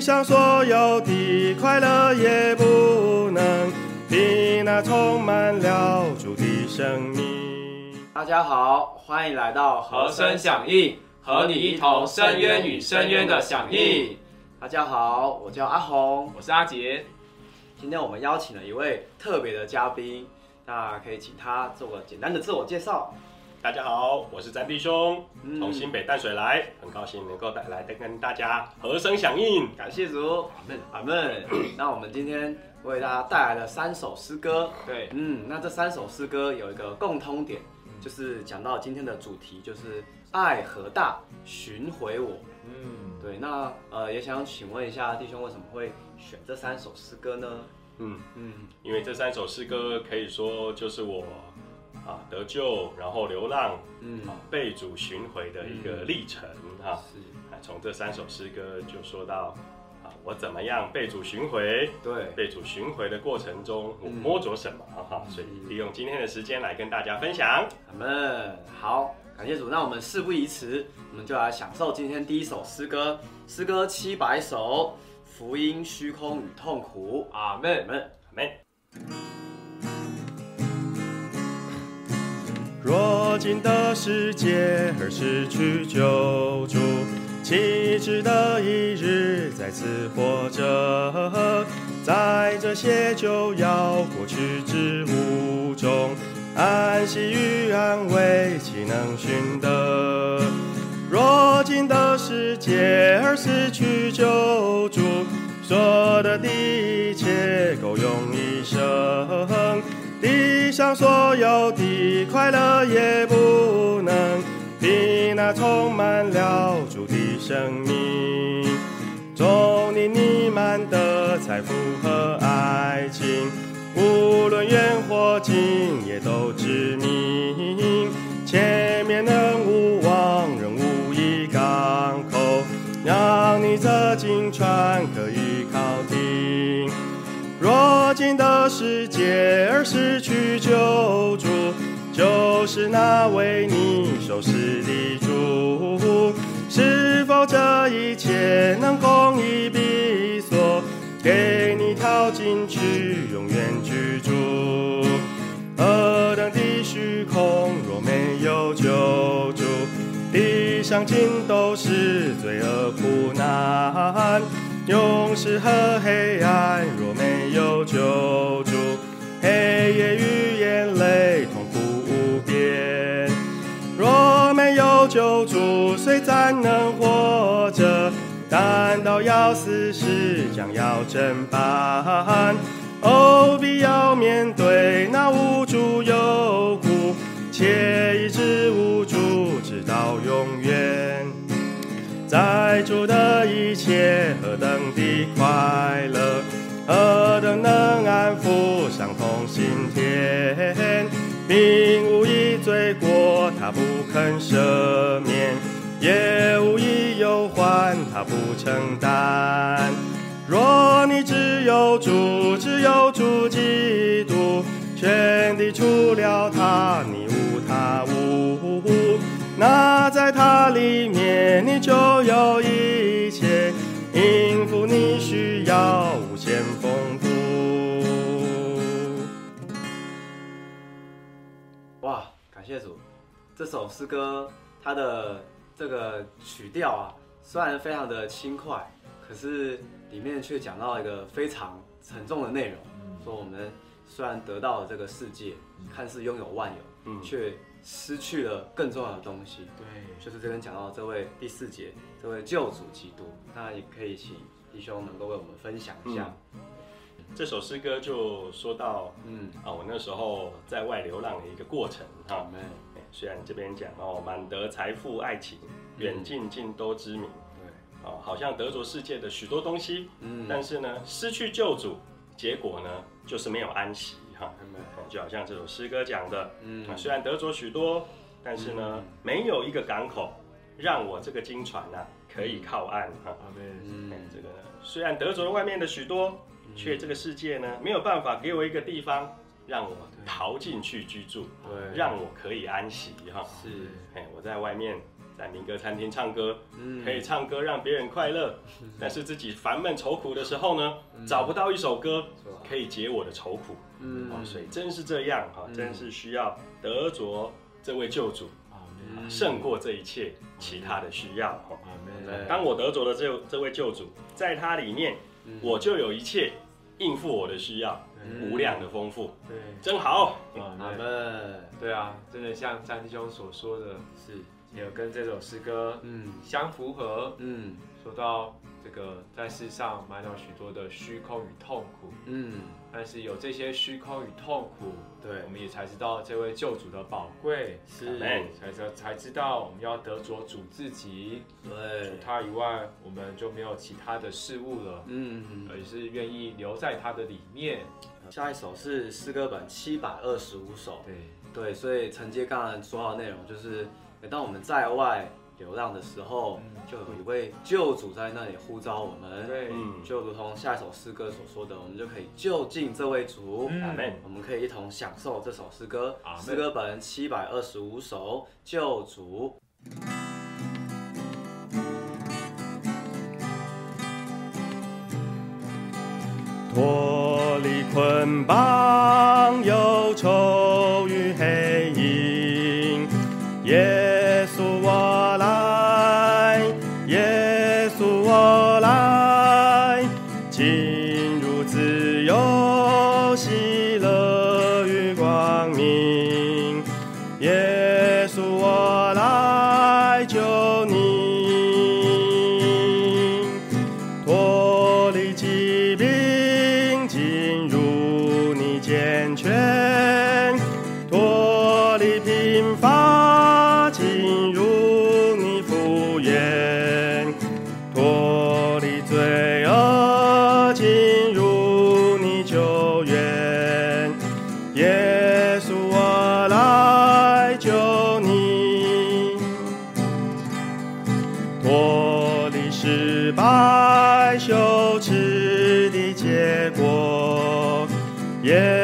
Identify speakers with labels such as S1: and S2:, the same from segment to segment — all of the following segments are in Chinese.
S1: 地上所有的快乐也不能比那充满了主的生命。
S2: 大家好，欢迎来到
S3: 和声响应，和你一同深渊与深渊的响应。
S2: 大家好，我叫阿红，
S3: 我是阿杰。
S2: 今天我们邀请了一位特别的嘉宾，那可以请他做个简单的自我介绍。
S1: 大家好，我是詹弟兄，从新北淡水来，很高兴能够带来跟大家和声响应，
S2: 感谢主，阿门，阿门。那我们今天为大家带来了三首诗歌，
S3: 对，
S2: 嗯，那这三首诗歌有一个共通点，就是讲到今天的主题，就是爱和大寻回我，嗯，对，那呃也想请问一下弟兄，为什么会选这三首诗歌呢？
S1: 嗯嗯，因为这三首诗歌可以说就是我。啊，得救，然后流浪，嗯，被主寻回的一个历程哈。是，从这三首诗歌就说到，啊，我怎么样被主寻回？
S2: 对，
S1: 被主寻回的过程中，我摸着什么哈？所以利用今天的时间来跟大家分享。
S2: 好们好，感谢主。那我们事不宜迟，我们就来享受今天第一首诗歌，诗歌七百首，福音虚空与痛苦。
S3: 阿门，
S2: 阿门，
S1: 阿门。若今的世界而失去救助，岂值得一日再次活着？在这些就要过去之物中，安息与安慰岂能寻得？若今的世界而失去救助，所得的一切够用一生。地上所有的快乐也不能比那充满了主的生命，中你弥漫的财富和爱情，无论远或近也都致命。前面仍无望，仍无一港口，让你这进船可以靠停。若今的世界而失去救助，就是那为你受死的主。是否这一切能供一笔所，给你跳进去永远居住？何等的虚空，若没有救助，地上尽都是罪恶苦难。勇士和黑暗，若没有救助，救主，谁暂能活着？难道要死时将要真办？哦，必要面对那无助有苦，且一直无助，直到永远。在主的一切何等的快乐，何等能安抚伤痛心田，并无一罪过，他不肯赦免，也无意忧患，他不承担。若你只有主，只有主基督，全地除了他，你无他无。那在他里面，你就有一
S2: 这首诗歌它的这个曲调啊，虽然非常的轻快，可是里面却讲到一个非常沉重的内容，说我们虽然得到了这个世界，看似拥有万有，却失去了更重要的东西，
S3: 对，
S2: 就是这边讲到这位第四节，这位救主基督，那也可以请弟兄能够为我们分享一下。
S1: 这首诗歌就说到，嗯。啊，我那时候在外流浪的一个过程哈。虽然这边讲哦，满得财富、爱情，远近近都知名，对，哦，好像得着世界的许多东西，嗯，但是呢，失去救主，结果呢，就是没有安息。哈就好像这首诗歌讲的，嗯，虽然得着许多，但是呢，没有一个港口让我这个金船呐可以靠岸哈。嗯，这个虽然得着外面的许多，却这个世界呢没有办法给我一个地方
S4: 让我逃进去居住，
S2: 对，
S4: 让我可以安息哈。
S2: 是，
S4: 哎，我在外面在民歌餐厅唱歌，
S2: 嗯。
S4: 可以唱歌让别人快乐，但是自己烦闷愁苦的时候呢，找不到一首歌可以解我的愁苦。
S2: 嗯。
S4: 哦，所以真是这样哈，
S2: 嗯。
S4: 真是需要得着这位救主，胜过这一切其他的需要哈。当我得着了这这位救主，在他里面，我就有一切应付我的需要，
S2: 嗯
S4: 无量的丰富，
S3: 对，
S4: 真好。
S3: 阿
S2: 阿
S3: 门。对啊，真的像张弟兄所说的，
S2: 是，
S3: 也有跟这首诗歌
S2: 嗯
S3: 相符合。
S2: 嗯
S3: 说到这个，在世上满有许多的虚空与痛苦，
S2: 嗯，
S3: 但是有这些虚空与痛苦，
S2: 对。
S3: 我，们也才知道这位救主的宝贵，
S2: 是。
S3: 才知才知道我们要得着主自己，
S2: 对。
S3: 除，他以外，我们就没有其他的事物了，
S2: 嗯，
S3: 而是愿意留在他的里面。
S2: 下一首是诗歌本七百二十五首，
S3: 对，
S2: 对，所以承接刚才说到的内容，就是每当我们在外流浪的时候，就有一位救主在那里呼召我们，
S3: 对，
S4: 嗯，
S2: 就如同下一首诗歌所说的，我们就可以就近这位主。
S3: 嗯。
S2: 我们可以一同享受这首诗歌诗歌本七百二十五首，救主。
S1: 脱离捆绑、自由、行。耶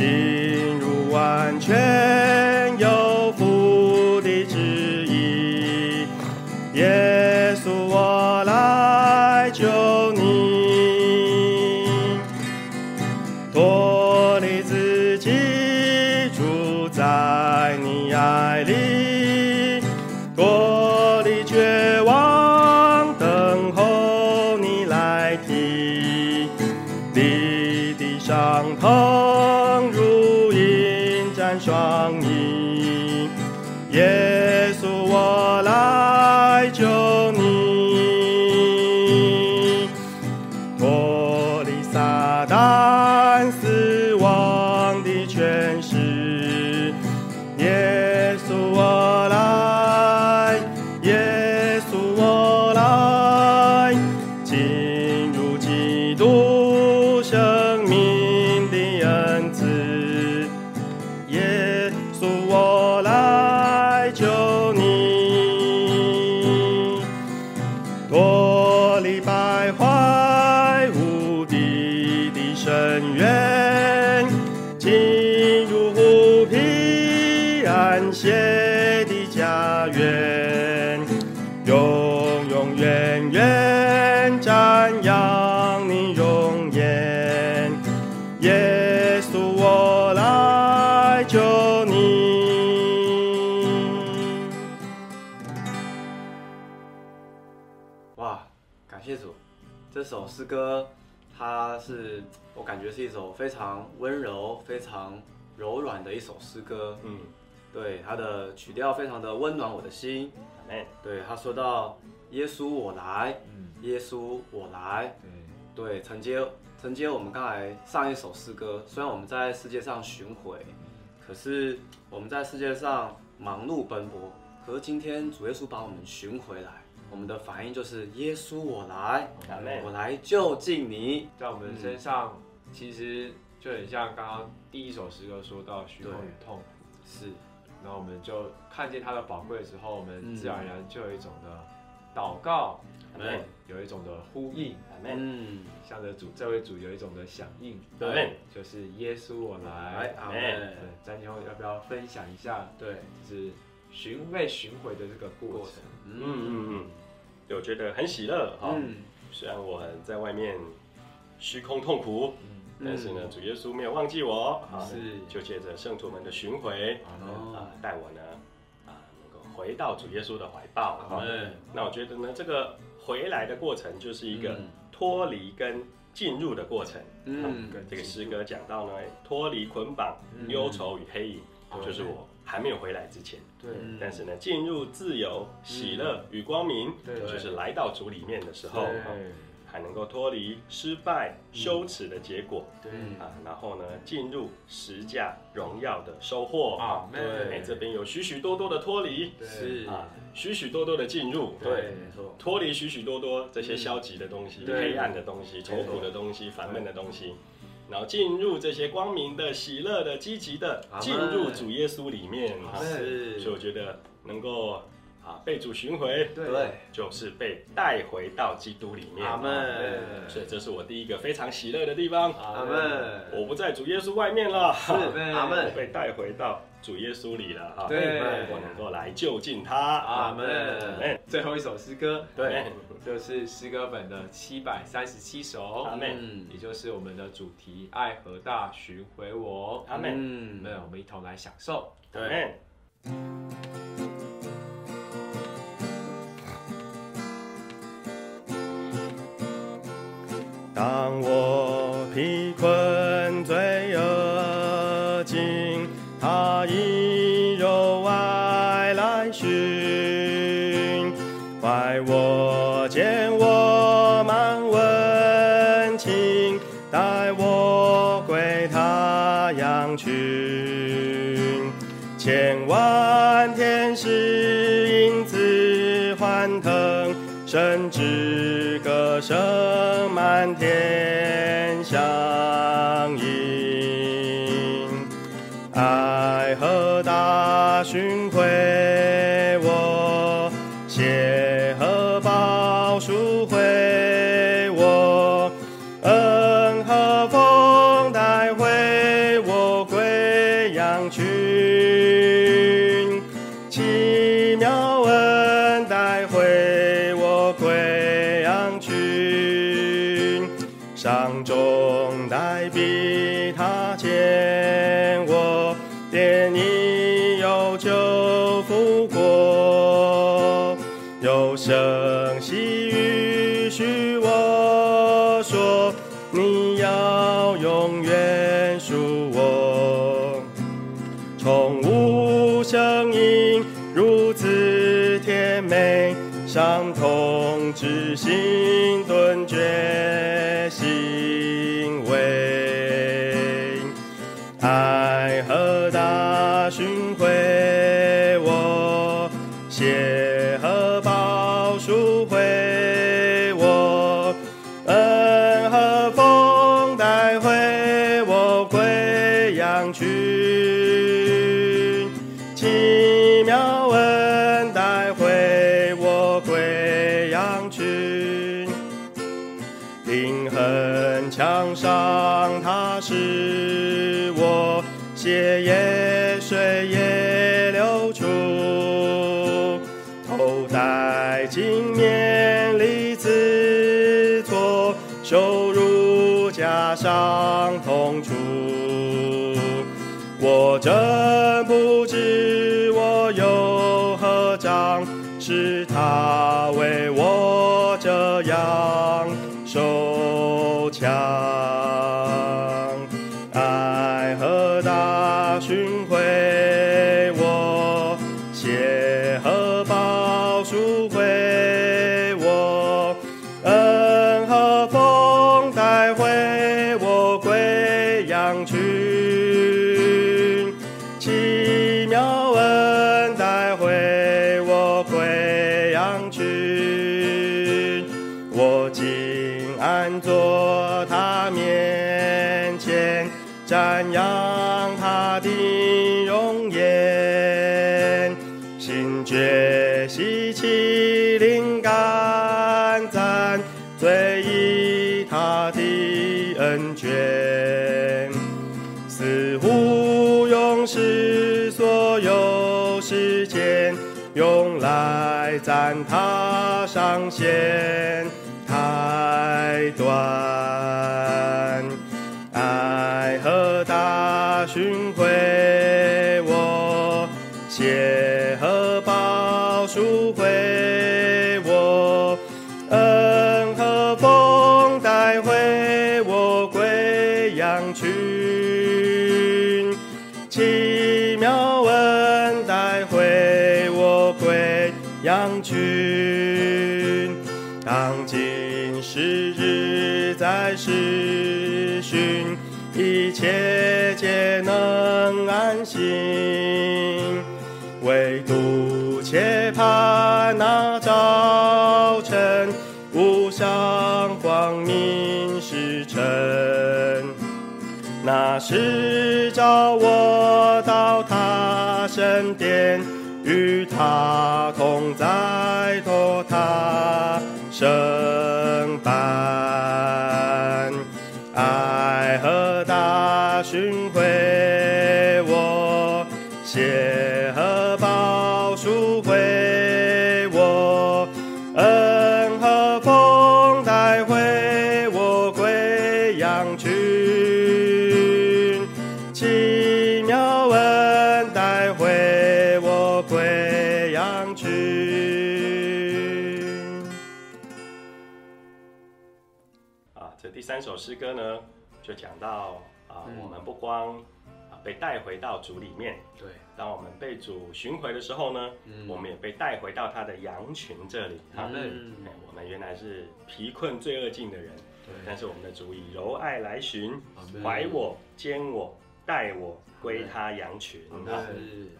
S1: 进我愿进入平安谐的家园永永远远赞扬你容颜耶稣我来救你。哇感谢主
S2: 这首诗歌它是感觉是一首非常温柔、非常柔软的一首诗歌。
S4: 嗯，
S2: 对，它的曲调非常的温暖我的心。对，他说到耶稣我来，
S3: 嗯，
S2: 耶稣我来。
S3: 对，
S2: 对，承接承接我们刚才上一首诗歌，虽然我们在世界上巡回，可是我们在世界上忙碌奔波，可是今天主耶稣把我们寻回来，我们的反应就是耶稣我来，我来就近你。
S3: 在我们身上，其实就很像刚刚第一首诗歌说到虚空与痛苦，
S2: 是，
S3: 然后我们就看见它的宝贵之后，我们
S2: 嗯
S3: 自然而然就有一种的祷告，
S4: 阿门。
S3: 有一种的呼应。
S2: 嗯，
S3: 向着主这位主有一种的响应，
S4: 对。
S3: 就是耶稣我来
S2: 来，。阿
S4: 阿
S3: 对
S2: 门。，
S3: 詹妞要不要分享一下，
S2: 对，
S3: 就是寻被寻回的这个过程？
S4: 嗯嗯嗯，对，我觉得很喜乐哈。
S2: 嗯，
S4: 虽然我在外面虚空痛苦，
S3: 嗯，
S4: 但是呢，主耶稣没有忘记我。啊，
S3: 是。
S4: 就借着圣徒们的巡回
S3: 哦
S4: 啊，带我呢啊，能够回到主耶稣的怀抱。哈。
S2: 嗯。
S4: 那我觉得呢，这个回来的过程就是一个
S2: 嗯。
S4: 脱离跟进入的过程。
S2: 嗯。
S3: 跟
S4: 这个诗歌讲到呢，脱离捆绑、
S3: 嗯
S4: 忧愁与黑影，
S3: 对
S4: 就是我还没有回来之前。
S3: 对。
S2: 嗯。
S4: 但是呢，进入自由、喜乐与光明，
S3: 对。
S4: 就是来到主里面的时候，还能够脱离失败、羞耻的结果。
S3: 对。
S4: 啊，然后呢，进入十架荣耀的收获。
S3: 啊，
S2: 对。
S4: 哎，这边有许许多多的脱离。
S3: 对。
S2: 是，
S4: 啊，许许多多的进入，
S2: 对，没错，
S4: 脱离许许多多这些消极的东西、黑暗的东西、愁苦的东西、烦闷的东西，然后进入这些光明的、喜乐的、积极的进入主耶稣里面。啊。
S2: 是，
S4: 所以我觉得能够啊被主寻回，
S2: 对，
S4: 就是被带回到基督里面。
S2: 阿门。
S4: 所以这是我第一个非常喜乐的地方。
S2: 阿门，
S4: 我不在主耶稣外面了，
S2: 是 阿
S4: 我
S2: 门，
S4: 被带回到主耶稣里了。哈。
S3: 对。
S4: 我能够来就近他。
S2: 阿门，
S4: 哎，
S3: 最后一首诗歌，
S2: 对，
S3: 就是诗歌本的七百三十七首，
S4: 阿门。
S2: 嗯。
S3: 也就是我们的主题“爱和大寻回我。
S4: 阿门。
S2: 嗯”。
S3: 那我们一同来享受。
S2: 对，
S1: 当我疲困罪恶尽，他以柔爱来寻，怀我见我满温情，带我归他羊群，千万天使因此欢腾，甚至歌声寻说，你要永远属我。从无声音如此甜美，伤痛之心顿觉真不知我有何长，是他为我这样守前，瞻仰他的容颜，心觉喜气灵感赞，最以他的恩眷。似乎用世所有时间，用来赞他上仙太短。赎回心事成。那时召我到他身边，与他同在，托他生
S4: 三首诗歌呢，就讲到啊，
S3: 嗯。
S4: 我们不光啊被带回到主里面，
S3: 对，
S4: 当我们被主寻回的时候呢，
S3: 嗯。
S4: 我们也被带回到他的羊群这里。啊，
S3: 嗯
S4: 哎我们原来是疲困罪恶尽的人，但是我们的主以柔爱来寻，
S3: 嗯
S4: 怀我、兼我、带我归他羊群。
S3: 对
S4: 啊，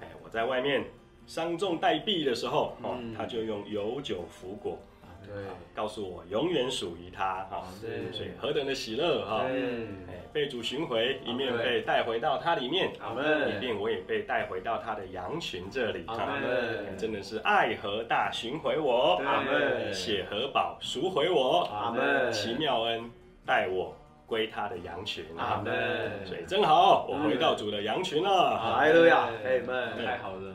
S4: 哎，我在外面伤重待毙的时候，哦
S3: 嗯，
S4: 他就用有酒服果，告诉我永远属于他。哈，所以何等的喜乐哈！被主寻回，一面被带回到他里面，一面我也被带回到他的羊群这里。
S3: 阿
S4: 真的是爱和大寻回我，
S3: 阿门
S4: 血和宝赎回我，
S3: 阿门
S4: 奇妙恩带我归他的羊群。
S3: 阿门
S4: 所以真好，我回到主的羊群了。
S2: 哈利路亚
S3: 对
S2: Amen
S3: 太好了。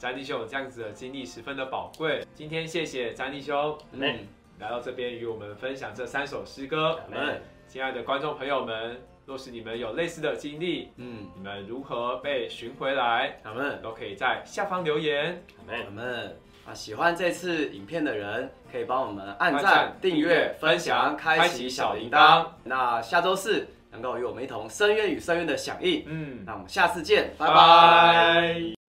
S2: 嗯，
S3: 詹弟兄这样子的经历十分的宝贵。今天谢谢詹弟兄，
S2: 嗯，
S3: 来到这边与我们分享这三首诗歌。
S4: 阿门
S3: 亲爱的观众朋友们，若是你们有类似的经历，
S2: 嗯，
S3: 你们如何被寻回来，
S2: 阿门，
S3: 都可以在下方留言。
S4: 阿门
S2: 阿门。啊，喜欢这次影片的人，可以帮我们按
S3: 按赞
S2: 赞、订阅、分享、
S3: 开启小
S2: 小铃铛
S3: 铃铛。
S2: 那下周四能够与我们一同深渊与深渊的响应。
S3: 嗯，
S2: 那我们下次见，拜
S3: 拜
S2: 拜。
S3: 拜。